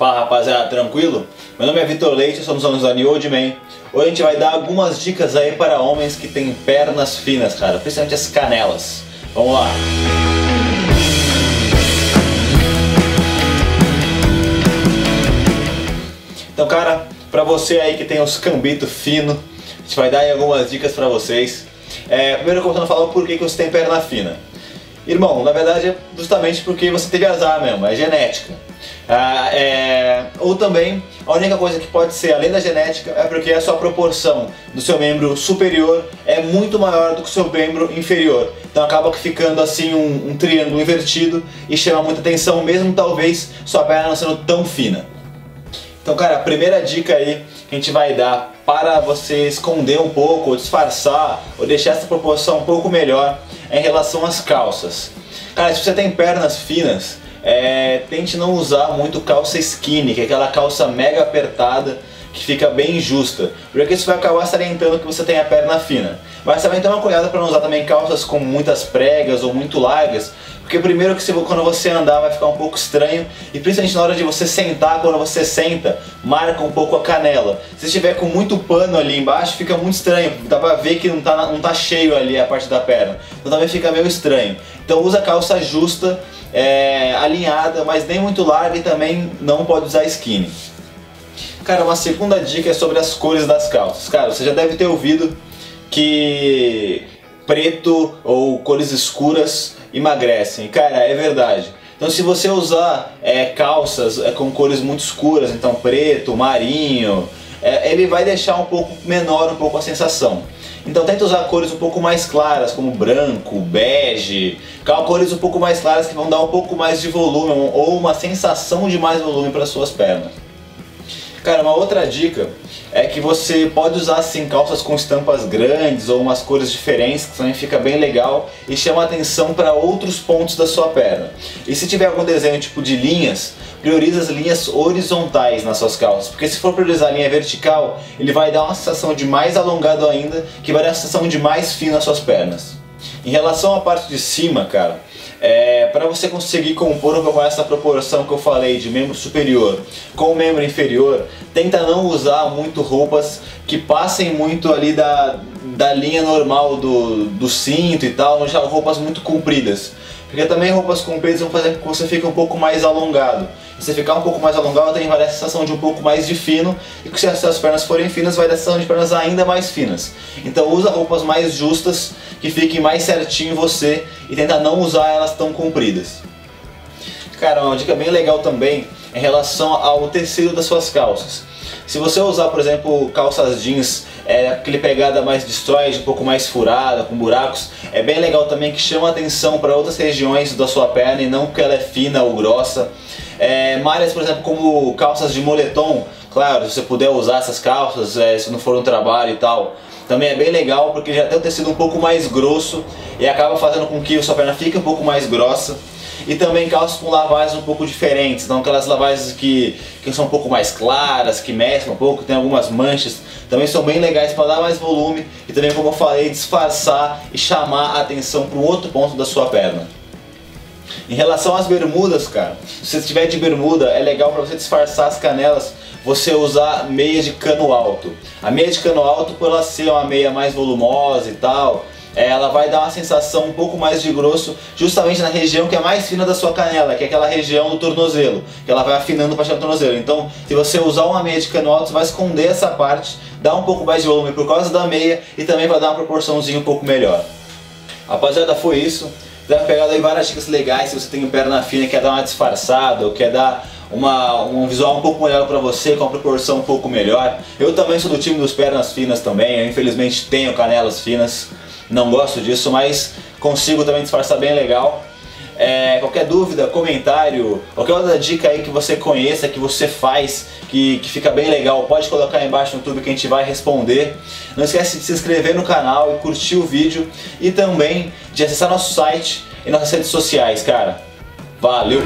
Fala rapaziada, tranquilo? Meu nome é Vitor Leite, somos alunos da New Old Man. Hoje a gente vai dar algumas dicas aí para homens que têm pernas finas, cara, principalmente as canelas. Vamos lá! Então, cara, pra você aí que tem os cambitos finos, a gente vai dar aí algumas dicas pra vocês. É, primeiro começando a falar o porquê que você tem perna fina. Irmão, na verdade é justamente porque você teve azar mesmo, é genética. Ah, é, ou também, a única coisa que pode ser além da genética é porque a sua proporção do seu membro superior é muito maior do que o seu membro inferior. Então acaba ficando assim um, um triângulo invertido e chama muita atenção, mesmo talvez sua perna não sendo tão fina. Então, cara, a primeira dica aí que a gente vai dar para você esconder um pouco, ou disfarçar, ou deixar essa proporção um pouco melhor é em relação às calças. Cara, se você tem pernas finas, é, tente não usar muito calça skinny, que é aquela calça mega apertada que fica bem justa, porque isso vai acabar salientando que você tem a perna fina. Mas também toma cuidado para não usar também calças com muitas pregas ou muito largas, porque primeiro que quando você andar vai ficar um pouco estranho e principalmente na hora de você sentar, quando você senta, marca um pouco a canela. Se estiver com muito pano ali embaixo, fica muito estranho, dá pra ver que não tá, não tá cheio ali a parte da perna, então também fica meio estranho. Então usa calça justa, é, alinhada, mas nem muito larga e também não pode usar skinny. Cara, uma segunda dica é sobre as cores das calças. Cara, você já deve ter ouvido que preto ou cores escuras emagrecem. Cara, é verdade. Então se você usar é, calças é, com cores muito escuras, então preto, marinho, é, ele vai deixar um pouco menor um pouco a sensação. Então tenta usar cores um pouco mais claras, como branco, bege, cores um pouco mais claras que vão dar um pouco mais de volume ou uma sensação de mais volume para suas pernas. Cara, uma outra dica é que você pode usar assim calças com estampas grandes ou umas cores diferentes, que também fica bem legal e chama atenção para outros pontos da sua perna. E se tiver algum desenho tipo de linhas, prioriza as linhas horizontais nas suas calças, porque se for priorizar a linha vertical, ele vai dar uma sensação de mais alongado ainda, que vai dar uma sensação de mais fino nas suas pernas. Em relação à parte de cima, cara, é, para você conseguir compor pouco essa proporção que eu falei de membro superior com membro inferior, tenta não usar muito roupas que passem muito ali da, da linha normal do, do cinto e tal, não roupas muito compridas. Porque também roupas compridas vão fazer com que você fique um pouco mais alongado. E se ficar um pouco mais alongado, tem vai dar a sensação de um pouco mais de fino. E se as suas pernas forem finas, vai dar a sensação de pernas ainda mais finas. Então usa roupas mais justas, que fiquem mais certinho em você. E tenta não usar elas tão compridas. Cara, uma dica bem legal também em relação ao tecido das suas calças. Se você usar, por exemplo, calças jeans, é, aquele pegada mais destroyed, um pouco mais furada, com buracos, é bem legal também que chama atenção para outras regiões da sua perna e não porque ela é fina ou grossa. É, malhas, por exemplo, como calças de moletom, claro, se você puder usar essas calças, é, se não for um trabalho e tal, também é bem legal porque já tem o tecido um pouco mais grosso e acaba fazendo com que a sua perna fique um pouco mais grossa e também calças com lavagens um pouco diferentes, então aquelas lavagens que, que são um pouco mais claras, que mesclam um pouco, tem algumas manchas, também são bem legais para dar mais volume e também, como eu falei, disfarçar e chamar a atenção para um outro ponto da sua perna. Em relação às bermudas, cara, se você estiver de bermuda, é legal para você disfarçar as canelas, você usar meia de cano alto. A meia de cano alto, por ela ser uma meia mais volumosa e tal, ela vai dar uma sensação um pouco mais de grosso justamente na região que é mais fina da sua canela, que é aquela região do tornozelo, que ela vai afinando para chegar no tornozelo. Então, se você usar uma meia de cano alto, você vai esconder essa parte, dar um pouco mais de volume por causa da meia e também vai dar uma proporçãozinha um pouco melhor. Rapaziada, foi isso. Deve pegar aí várias dicas legais se você tem perna fina quer dar uma disfarçada ou quer dar uma, um visual um pouco melhor para você, com uma proporção um pouco melhor. Eu também sou do time dos pernas finas também, eu infelizmente tenho canelas finas não gosto disso, mas consigo também disfarçar bem legal. É, qualquer dúvida, comentário, qualquer outra dica aí que você conheça, que você faz, que, que fica bem legal, pode colocar aí embaixo no YouTube que a gente vai responder. Não esquece de se inscrever no canal e curtir o vídeo e também de acessar nosso site e nossas redes sociais, cara. Valeu!